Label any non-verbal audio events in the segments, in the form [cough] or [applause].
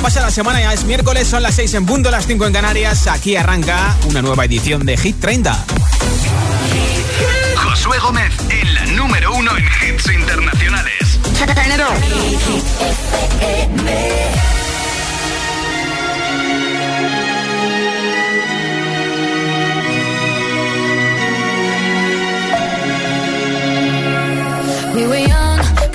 pasa la semana, ya es miércoles, son las 6 en punto, las 5 en Canarias. Aquí arranca una nueva edición de Hit 30. Josué Gómez en la número uno en hits internacionales.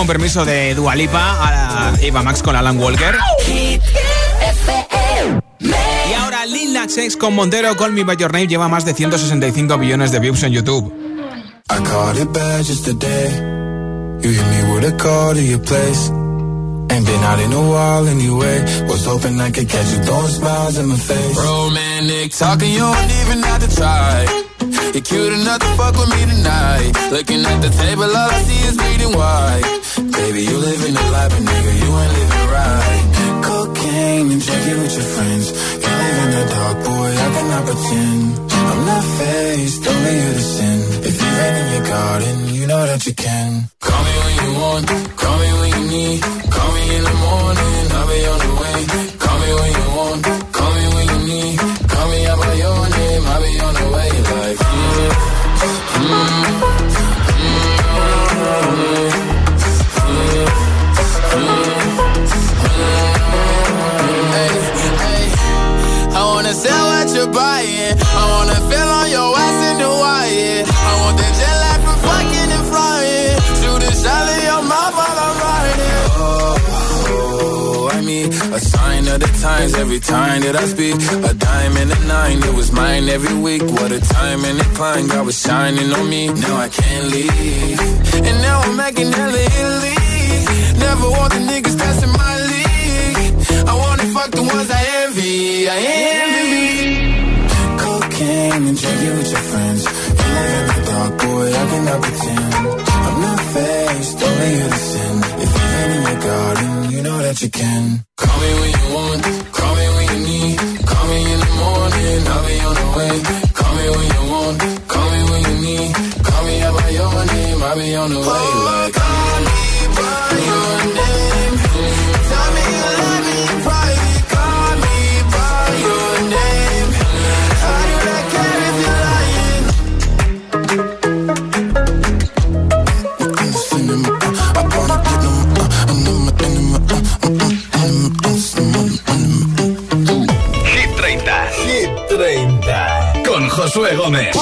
con permiso de Dua Lipa, a Eva Max con Alan Walker. Y ahora Lil Nas X con Montero, Call Me By Your Name lleva más de 165 millones de views en YouTube. I caught it bad just today. You hit me with a call to your place. Ain't been out in a while anyway. Was hoping I could catch you throwing smiles in my face. Romantic talking, you don't even have to try. You're cute enough to fuck with me tonight. Looking at the table, all I see is bleeding white. Pretend. I'm not faced, only you to sin. If you rain in your garden, you know that you can. Call me when you want, call me when you need. Call me in the morning, the times every time that I speak. A dime and a nine, it was mine every week. What a time and a climb, God was shining on me. Now I can't leave. And now I'm making hella Italy. Never want the niggas in my league. I wanna fuck the ones I envy. I envy. Cocaine and drinking with your friends. You live in the dark, boy, I cannot pretend. I'm not faced, only sin. If you rain in your garden, you know that you can. Me when you want, call me when you need. Call me in the morning, I'll be on the way. Call me when you want, call me when you need. Call me name, I'll be on the way. Oh, Josué Gómez.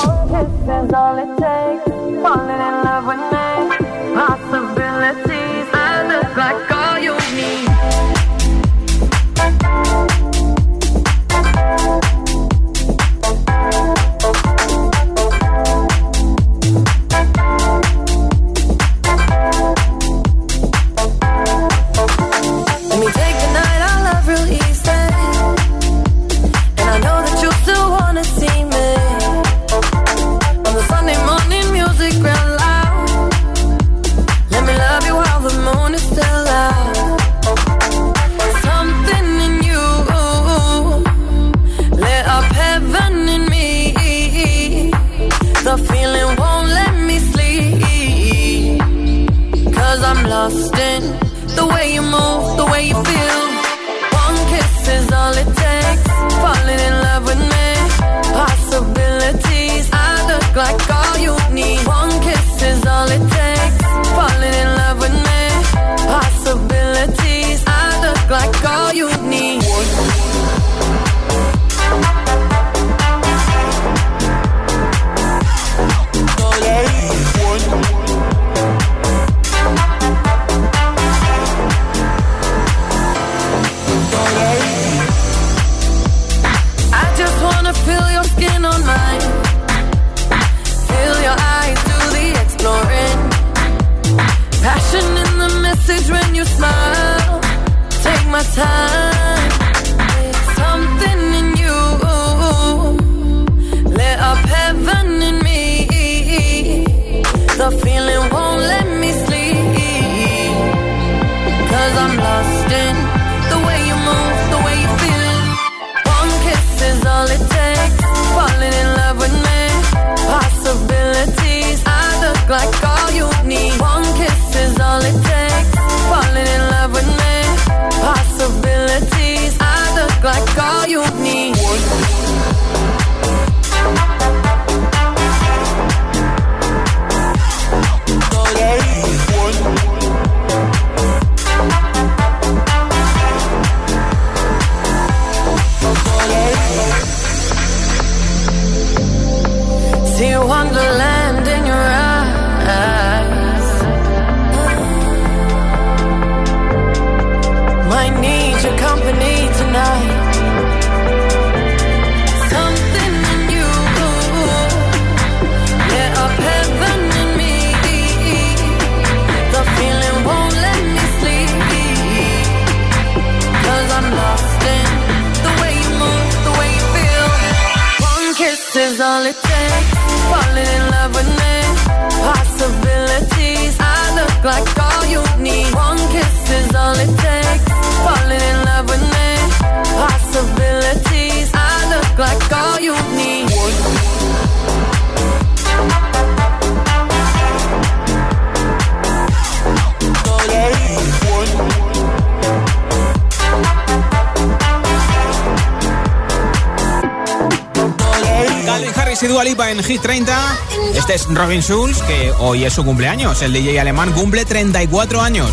Harris y Dua Lipa en Hit 30. Este es Robin Schulz, que hoy es su cumpleaños. El DJ alemán cumple 34 años.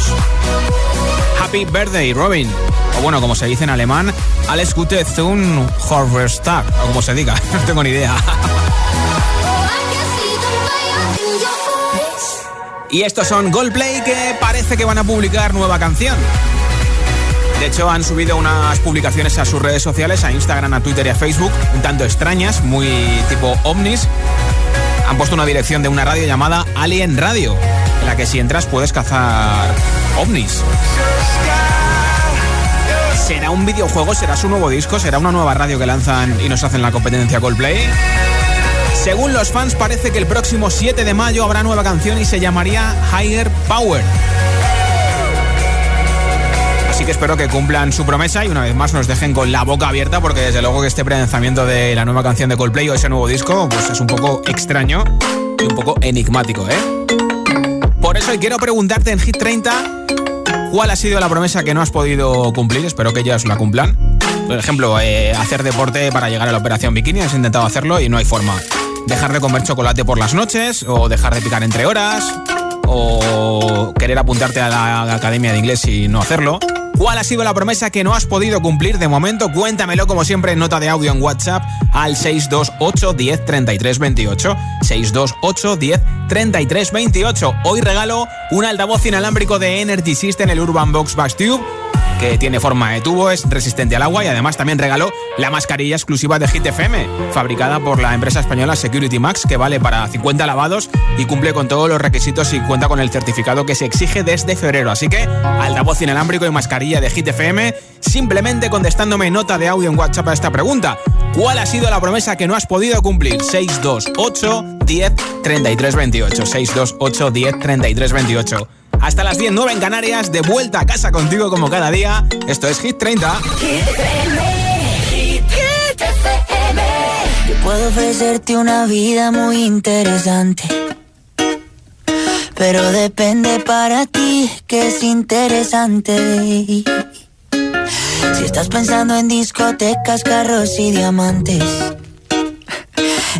Happy birthday, Robin. O bueno, como se dice en alemán, Alles Gute zum Horrorstag. O como se diga, [laughs] no tengo ni idea. Y estos son Goldplay que parece que van a publicar nueva canción. De hecho, han subido unas publicaciones a sus redes sociales, a Instagram, a Twitter y a Facebook, un tanto extrañas, muy tipo ovnis. Han puesto una dirección de una radio llamada Alien Radio, en la que si entras puedes cazar ovnis. ¿Será un videojuego? ¿Será su nuevo disco? ¿Será una nueva radio que lanzan y nos hacen la competencia Coldplay? Según los fans, parece que el próximo 7 de mayo habrá nueva canción y se llamaría Higher Power. Espero que cumplan su promesa y una vez más nos dejen con la boca abierta porque desde luego que este prelanzamiento de la nueva canción de Coldplay o ese nuevo disco pues es un poco extraño y un poco enigmático, ¿eh? Por eso quiero preguntarte en Hit 30 cuál ha sido la promesa que no has podido cumplir, espero que ellas la cumplan. Por ejemplo, eh, hacer deporte para llegar a la operación bikini, has intentado hacerlo y no hay forma. Dejar de comer chocolate por las noches o dejar de picar entre horas o querer apuntarte a la academia de inglés y no hacerlo. ¿Cuál ha sido la promesa que no has podido cumplir de momento? Cuéntamelo como siempre en nota de audio en WhatsApp al 628 10 33 28. 628 10 33 28. Hoy regalo un altavoz inalámbrico de Energy System, el Urban Box Bass Tube que tiene forma de tubo, es resistente al agua y además también regaló la mascarilla exclusiva de Hit FM, fabricada por la empresa española Security Max, que vale para 50 lavados y cumple con todos los requisitos y cuenta con el certificado que se exige desde febrero. Así que, altavoz inalámbrico y mascarilla de Hit FM, simplemente contestándome nota de audio en WhatsApp a esta pregunta. ¿Cuál ha sido la promesa que no has podido cumplir? 628 10 33 28. 628 10 33 28 hasta las 10, en Canarias, de vuelta a casa contigo como cada día. Esto es Hit 30. Yo puedo ofrecerte una vida muy interesante. Pero depende para ti que es interesante. Si estás pensando en discotecas, carros y diamantes.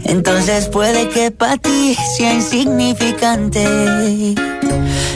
Entonces puede que para ti sea insignificante.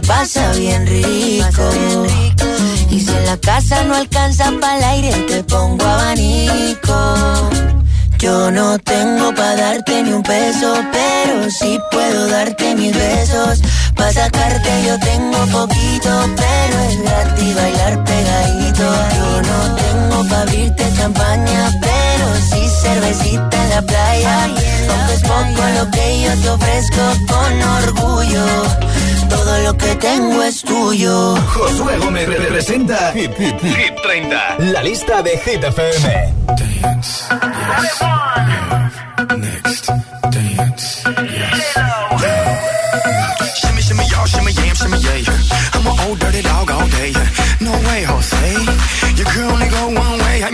Pasa bien rico. Y si en la casa no alcanza para el aire, te pongo abanico. Yo no tengo para darte ni un peso, pero sí puedo darte mis besos. Para sacarte yo tengo poquito, pero es gratis bailar pegadito. Yo no tengo para abrirte champaña, pero sí cervecita en la playa. Aunque es poco lo que yo te ofrezco con orgullo. Todo lo que tengo es tuyo. Josué Gómez representa Hit, 30, la lista de Hit FM. Dance, yes, Next, dance, yes.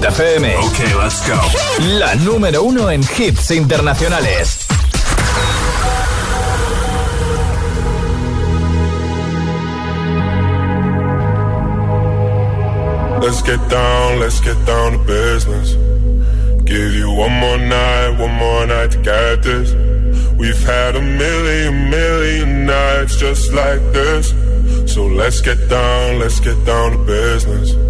Hit FM. Okay, let's go. La número uno en hits internacionales. Let's get down, let's get down to business. Give you one more night, one more night to get this. We've had a million, million nights just like this. So let's get down, let's get down to business.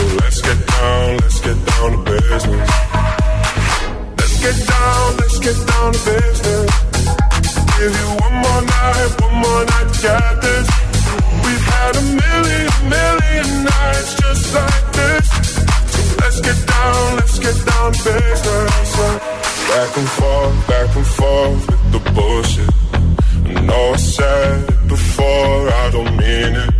Let's get down, let's get down to business. Let's get down, let's get down to business. Give you one more night, one more night get this. We've had a million, million nights just like this. Let's get down, let's get down to business. Back and forth, back and forth with the bullshit. I I said it before, I don't mean it.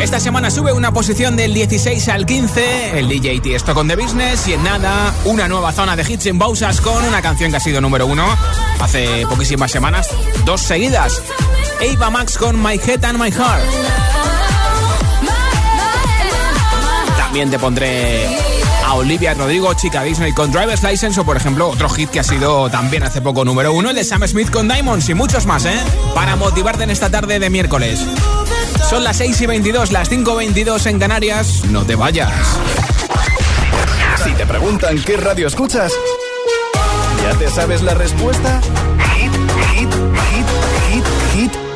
Esta semana sube una posición del 16 al 15 el DJ Tiesto con The Business y en nada una nueva zona de hits en Bausas con una canción que ha sido número uno hace poquísimas semanas, dos seguidas. Ava Max con My Head and My Heart. También te pondré a Olivia Rodrigo, Chica Disney con Driver's License o por ejemplo otro hit que ha sido también hace poco número uno, el de Sam Smith con Diamonds y muchos más, ¿eh? Para motivarte en esta tarde de miércoles. Son las 6 y 22, las 5 y 22 en Canarias. No te vayas. Si te preguntan qué radio escuchas, ¿ya te sabes la respuesta?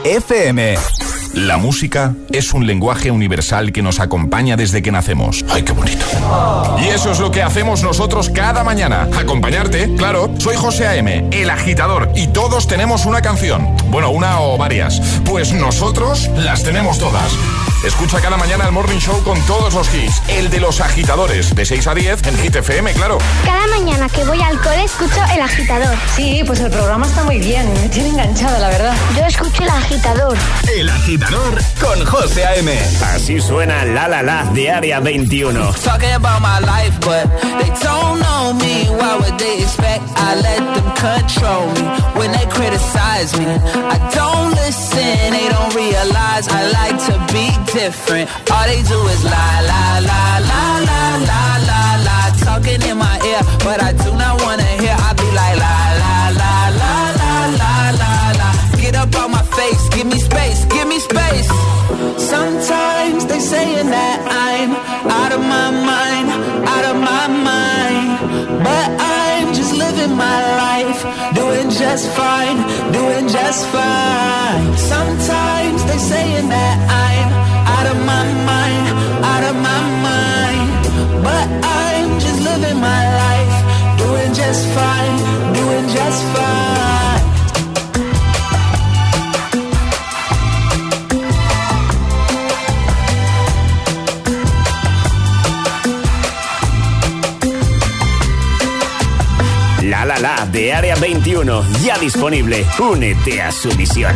FM. La música es un lenguaje universal que nos acompaña desde que nacemos. ¡Ay, qué bonito! Y eso es lo que hacemos nosotros cada mañana. Acompañarte, claro. Soy José A.M., el agitador, y todos tenemos una canción. Bueno, una o varias. Pues nosotros las tenemos todas. Escucha cada mañana el Morning Show con todos los hits. El de los agitadores, de 6 a 10 en Hit FM, claro. Cada mañana que voy al cole escucho El Agitador. Sí, pues el programa está muy bien. Me tiene enganchada, la verdad. Yo escucho El Agitador. El Agitador con José A.M. Así suena La La La de Área 21. Talking about my life, but they don't know me. Why would they expect I let them control me? When they criticize me, I don't listen. They don't realize I like to be different. All they do is lie, lie, lie, lie, lie, lie, lie, lie. Talking in my ear, but I do not wanna hear. Space. Sometimes they saying that I'm out of my mind, out of my mind. But I'm just living my life, doing just fine, doing just fine. Sometimes they saying that I'm out of my mind, out of my mind. But I'm just living my life, doing just fine, doing just fine. De Área 21, ya disponible. Únete a su misión.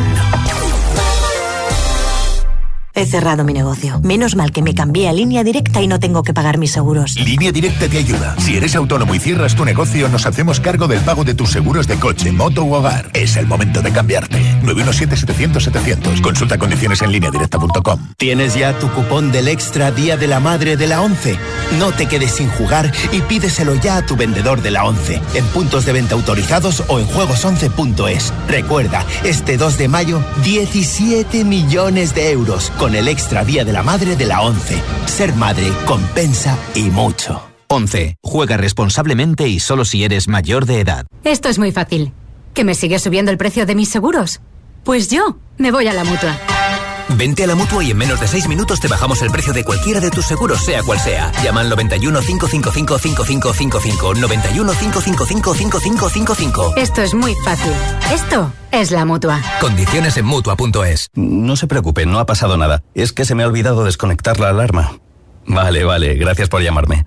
He cerrado mi negocio. Menos mal que me cambié a línea directa y no tengo que pagar mis seguros. Línea directa te ayuda. Si eres autónomo y cierras tu negocio, nos hacemos cargo del pago de tus seguros de coche, moto u hogar. Es el momento de cambiarte. 917-700-700. Consulta condiciones en línea directa.com. ¿Tienes ya tu cupón del Extra Día de la Madre de la 11? No te quedes sin jugar y pídeselo ya a tu vendedor de la 11. En puntos de venta autorizados o en juegos11.es. Recuerda, este 2 de mayo, 17 millones de euros con el extra día de la madre de la 11. Ser madre compensa y mucho. 11. Juega responsablemente y solo si eres mayor de edad. Esto es muy fácil. ¿Que me sigue subiendo el precio de mis seguros? Pues yo me voy a la mutua. Vente a la mutua y en menos de 6 minutos te bajamos el precio de cualquiera de tus seguros, sea cual sea. Llama al 91 555 5555. 91 555 5555. Esto es muy fácil. Esto es la mutua. Condiciones en mutua.es. No se preocupe, no ha pasado nada. Es que se me ha olvidado desconectar la alarma. Vale, vale, gracias por llamarme.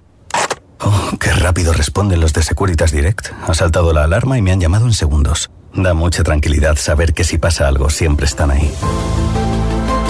Oh, qué rápido responden los de Securitas Direct. Ha saltado la alarma y me han llamado en segundos. Da mucha tranquilidad saber que si pasa algo siempre están ahí.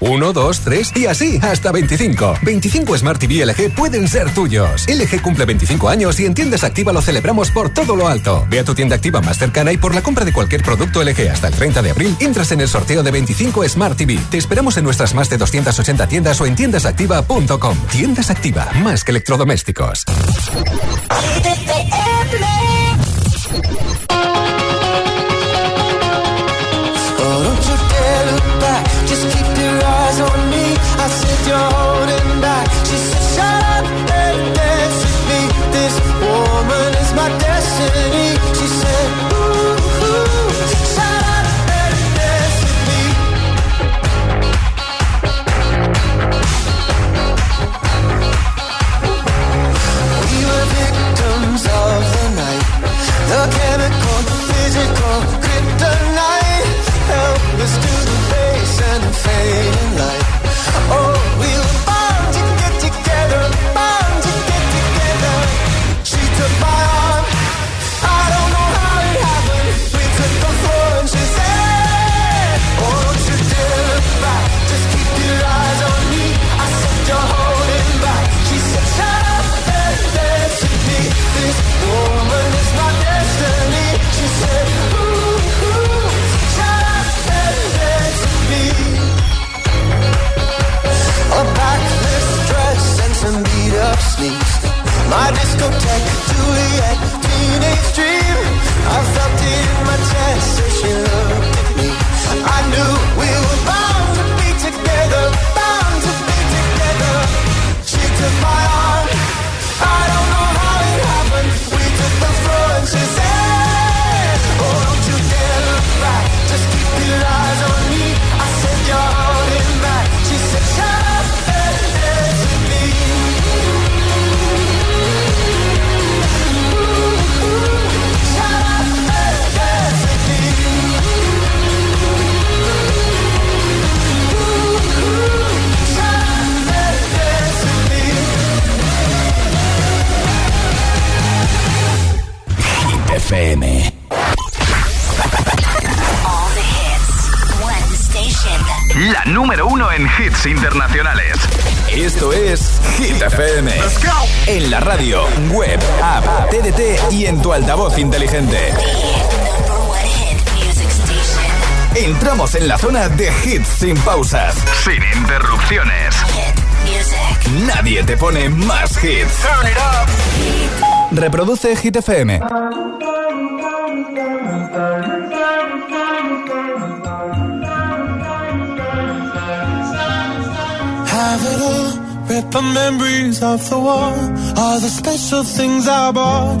1, 2, 3 y así hasta 25. 25 Smart TV LG pueden ser tuyos. LG cumple 25 años y en tiendas activa lo celebramos por todo lo alto. Ve a tu tienda activa más cercana y por la compra de cualquier producto LG hasta el 30 de abril entras en el sorteo de 25 Smart TV. Te esperamos en nuestras más de 280 tiendas o en tiendasactiva.com. Tiendas Activa, más que electrodomésticos. Sin interrupciones. Nadie te pone más hits. Reproduce Hit FM. Have it all, rip the memories of the war. All the special things I bought,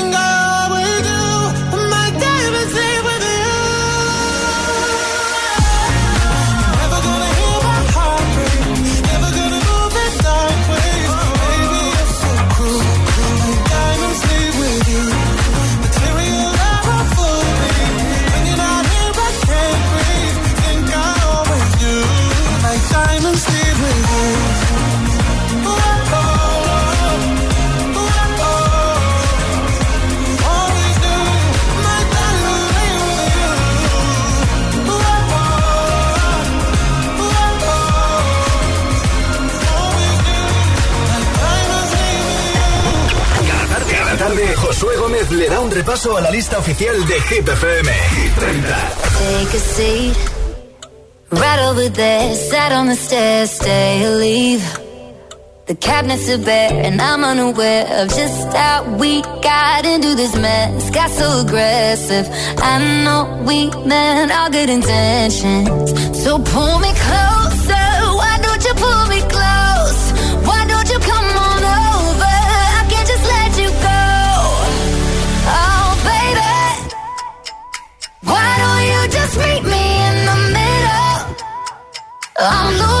Le da un repaso a la lista oficial de Hit FM. Hit 30. Take a seat. Right over there, sat on the stairs, stay or leave. The cabinets are bare, and I'm unaware of just how we got into this mess. Got so aggressive. I know we meant all good intentions. So pull me closer. Why don't you pull me close? I'm losing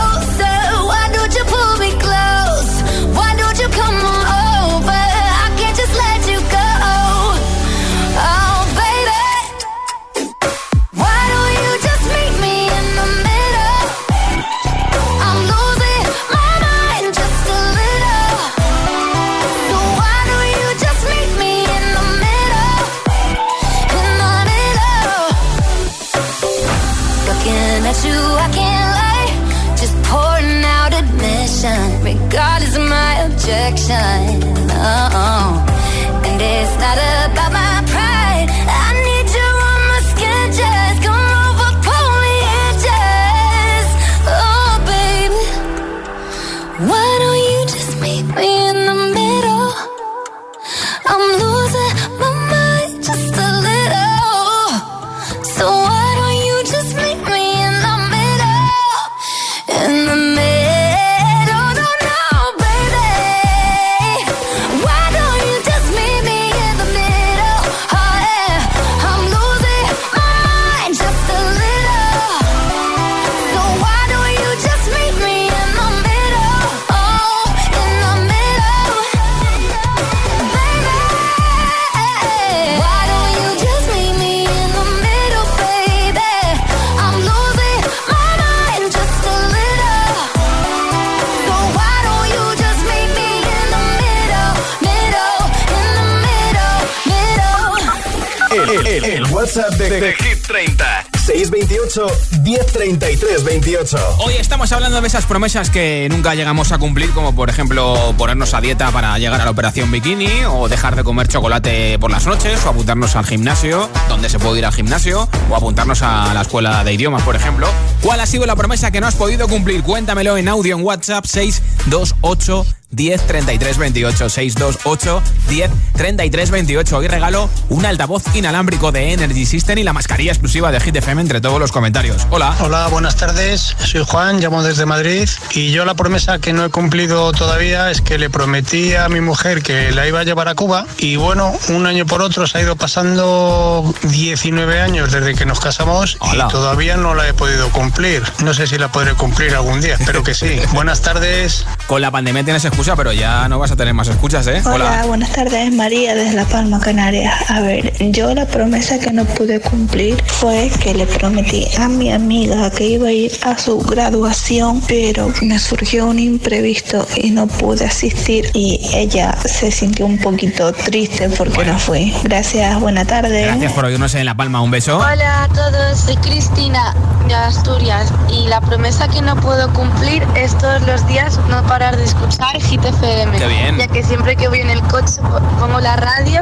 Esas promesas que nunca llegamos a cumplir, como por ejemplo ponernos a dieta para llegar a la operación bikini, o dejar de comer chocolate por las noches, o apuntarnos al gimnasio, donde se puede ir al gimnasio, o apuntarnos a la escuela de idiomas, por ejemplo. ¿Cuál ha sido la promesa que no has podido cumplir? Cuéntamelo en audio en WhatsApp 628 10 33 28 628 10 33 28 Hoy regalo un altavoz inalámbrico de Energy System y la mascarilla exclusiva de Hit FM entre todos los comentarios. Hola. Hola, buenas tardes. Soy Juan, llamo desde Madrid y yo la promesa que no he cumplido todavía es que le prometí a mi mujer que la iba a llevar a Cuba y bueno, un año por otro se ha ido pasando 19 años desde que nos casamos y todavía no la he podido cumplir. No sé si la podré cumplir algún día, espero que sí. [laughs] buenas tardes. Con la pandemia tienes excusa, pero ya no vas a tener más escuchas, ¿eh? Hola, buenas tardes, María desde La Palma, Canarias. A ver, yo la promesa que no pude cumplir fue que le prometí a mi amiga que iba a ir a su graduación, pero me surgió un imprevisto y no pude asistir y ella se sintió un poquito triste porque no fui. Gracias, buena tarde. Gracias por oírnos en La Palma. Un beso. Hola a todos, soy Cristina de Asturias y la promesa que no puedo cumplir es todos los días no parar de escuchar Hit FM. Qué bien. Ya que siempre que voy en el coche po- pongo la radio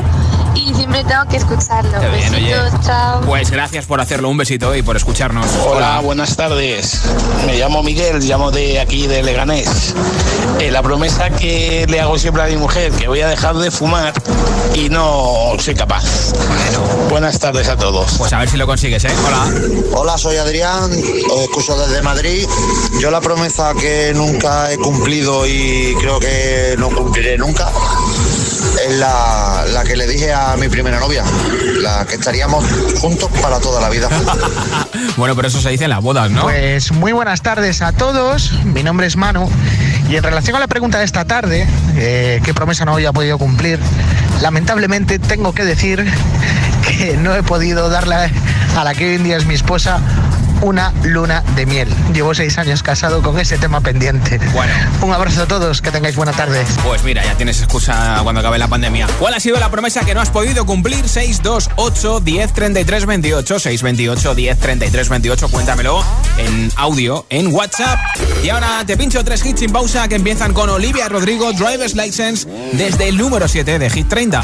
y siempre tengo que escucharlo. Qué bien, oye. Chao. Pues gracias por hacerlo. Un besito y por escucharnos. Hola, buenas tardes. Me llamo Miguel, llamo de aquí de Leganés. Eh, la promesa que le hago siempre a mi mujer, que voy a dejar de fumar y no soy capaz. Buenas tardes a todos. Pues a ver si lo consigues, ¿eh? Hola. Hola, soy Adrián, os escucho desde Madrid. Yo la promesa que nunca he cumplido y creo que no cumpliré nunca es la, la que le dije a mi primera novia, la que estaríamos juntos para toda la vida. [laughs] Bueno, pero eso se dice en las bodas, ¿no? Pues muy buenas tardes a todos. Mi nombre es Manu. Y en relación a la pregunta de esta tarde, eh, ¿qué promesa no había podido cumplir? Lamentablemente tengo que decir que no he podido darle a la que hoy en día es mi esposa una luna de miel. Llevo seis años casado con ese tema pendiente. Bueno. Un abrazo a todos, que tengáis buena tarde. Pues mira, ya tienes excusa cuando acabe la pandemia. ¿Cuál ha sido la promesa que no has podido cumplir? 628 10 33 28 628 10 33 28 Cuéntamelo en audio, en WhatsApp. Y ahora te pincho tres hits sin pausa que empiezan con Olivia Rodrigo, Driver's License, desde el número 7 de Hit 30.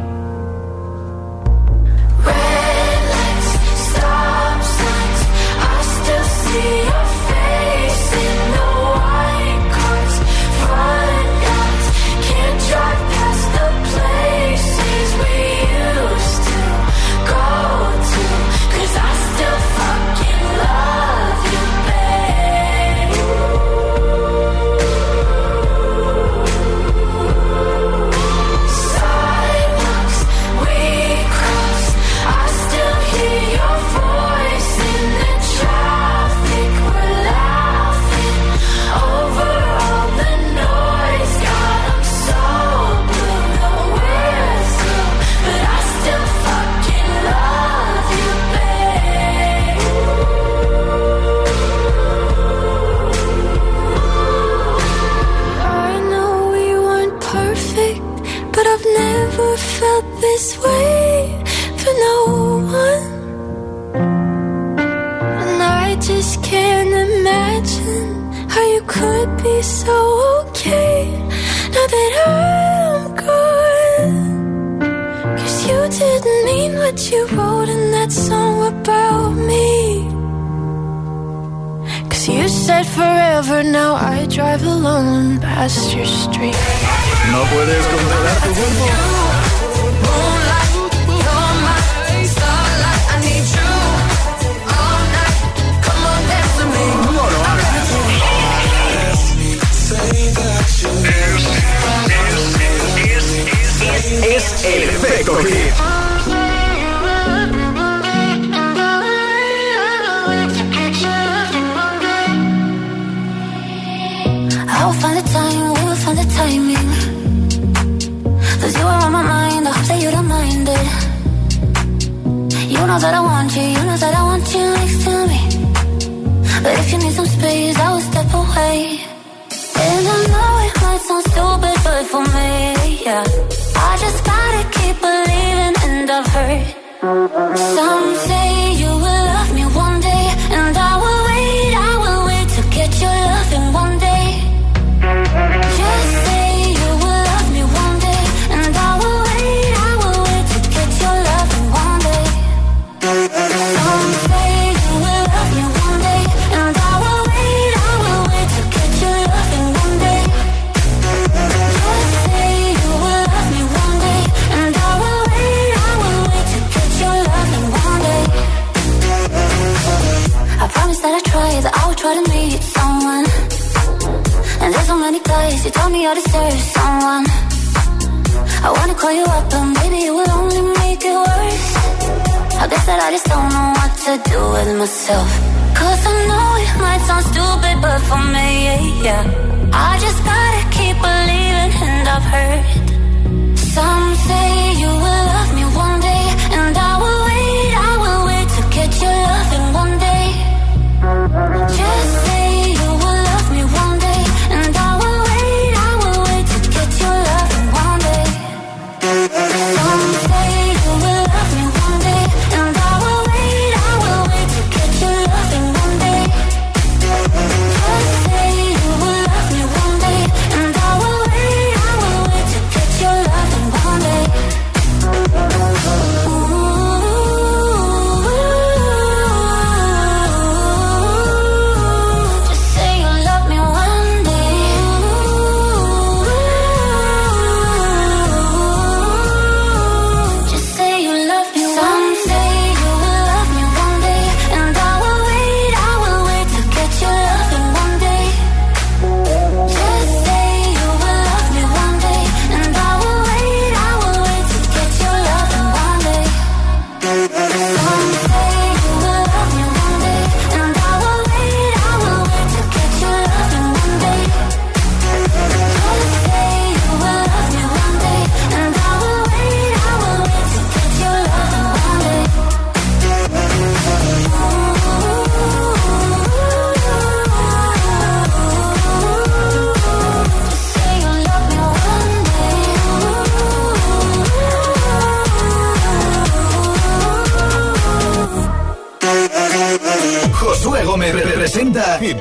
No puedes controlar tu cuerpo.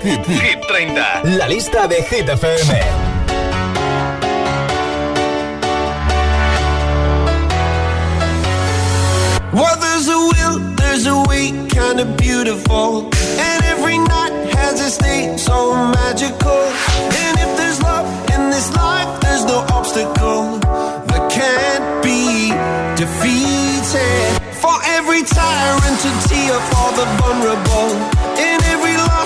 Hit, Hit 30. La lista de Hit FM. Well, there's a will, there's a way, kind of beautiful. And every night has a state so magical. And if there's love in this life, there's no obstacle that can't be defeated. For every tyrant to tear for the vulnerable. In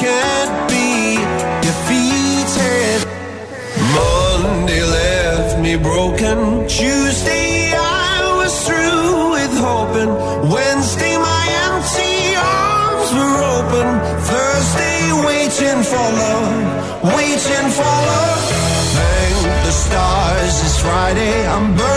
can't be defeated. Monday left me broken. Tuesday I was through with hoping. Wednesday my empty arms were open. Thursday waiting for love, waiting for love. Thank the stars, it's Friday. I'm burning.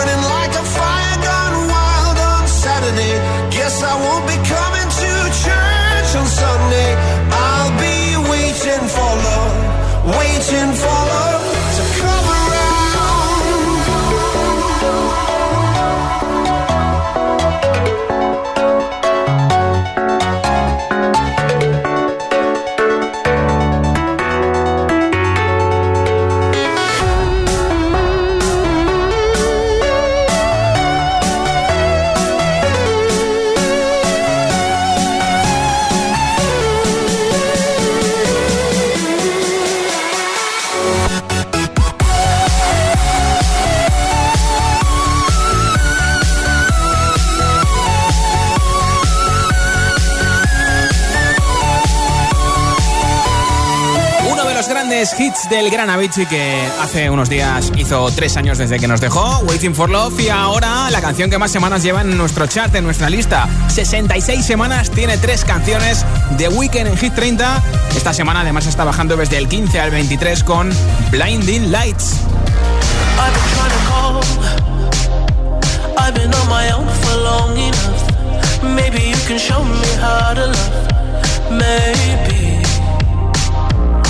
Grandes hits del Gran Avicii que hace unos días hizo tres años desde que nos dejó, Waiting for Love, y ahora la canción que más semanas lleva en nuestro chart, en nuestra lista. 66 semanas, tiene tres canciones de Weekend en Hit 30. Esta semana además está bajando desde el 15 al 23 con Blinding Lights. Maybe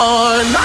on.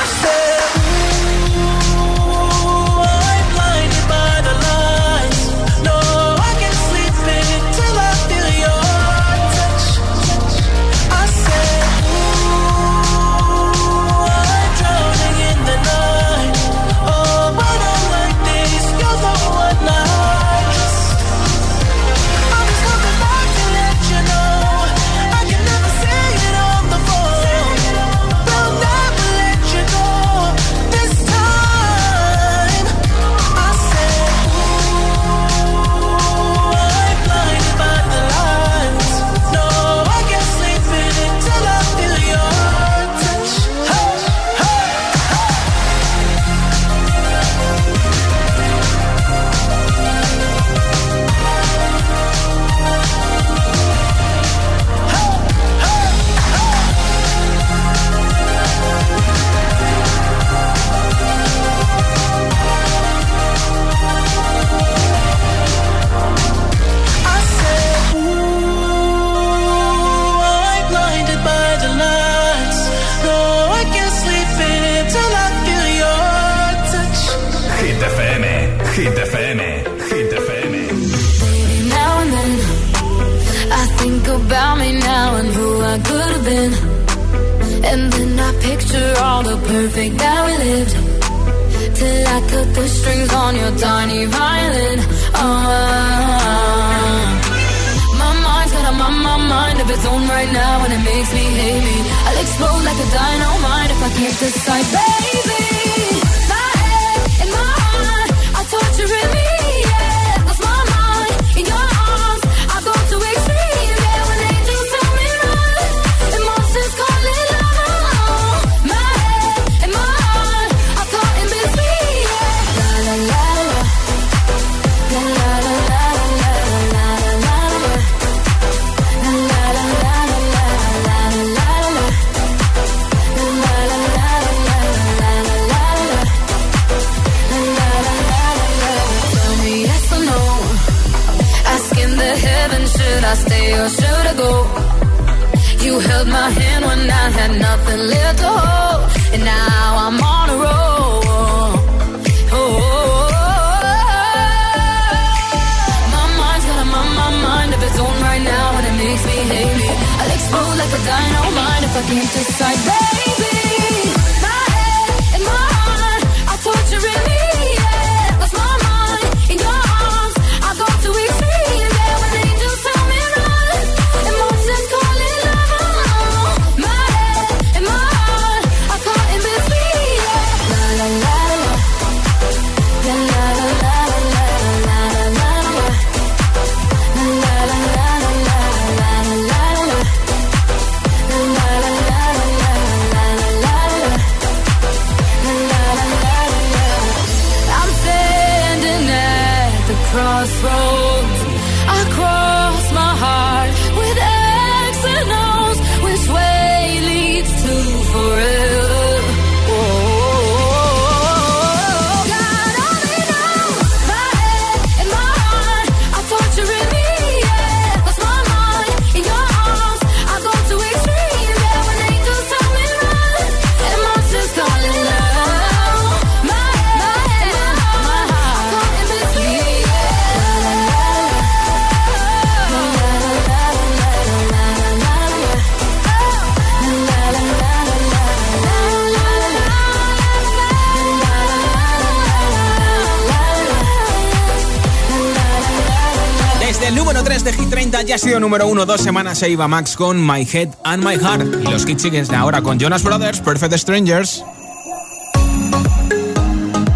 Ha sido número 1 dos semanas se iba Max con My Head and My Heart. Y los hits siguen ahora con Jonas Brothers, Perfect Strangers.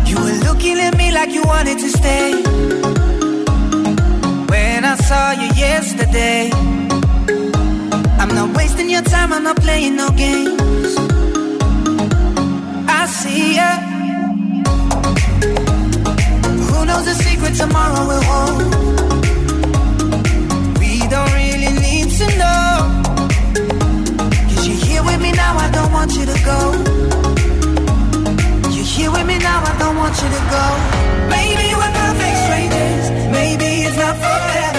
You were looking at me like you wanted to stay. When I saw you yesterday. I'm not wasting your time, I'm not playing no games. I see ya. Who knows the secret tomorrow will hold? Cause you're here with me now, I don't want you to go. You're here with me now, I don't want you to go. Maybe we're perfect strangers, maybe it's not forever.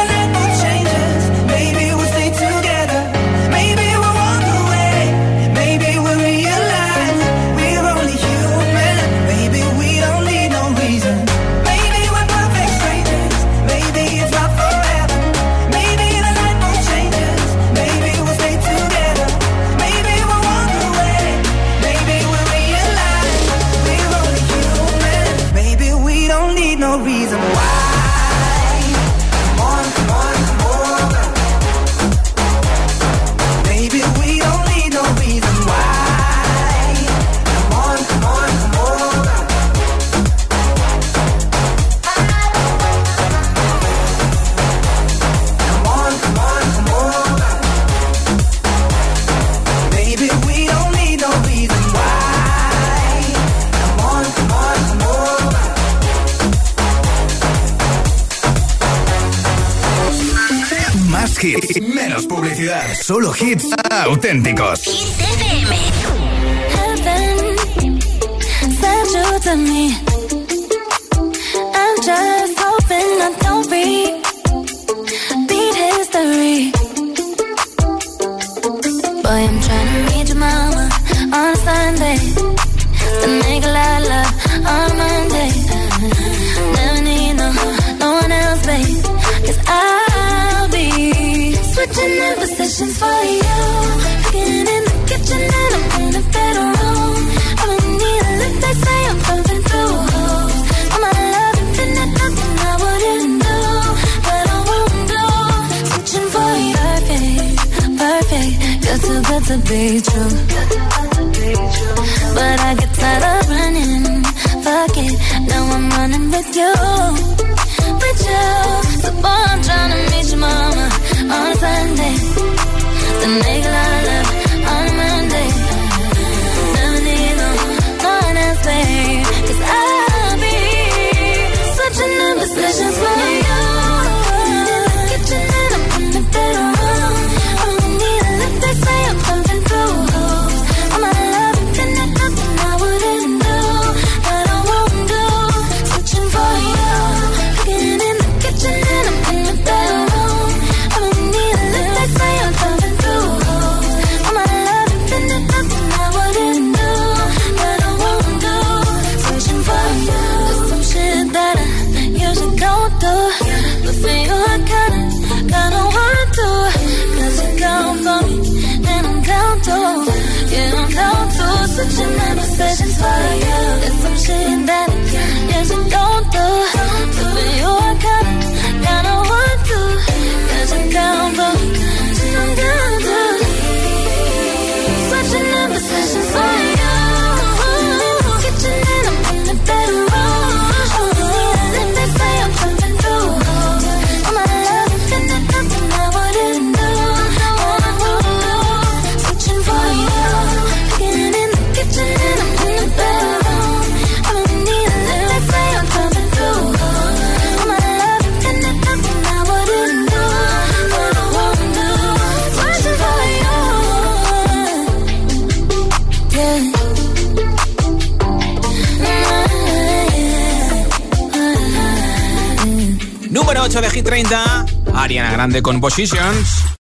hits auténticos. Now I'm running with you. With you. So boy, I'm trying to meet your mama on Sunday. Then make a lot of love 30, Ariana Grande con Positions.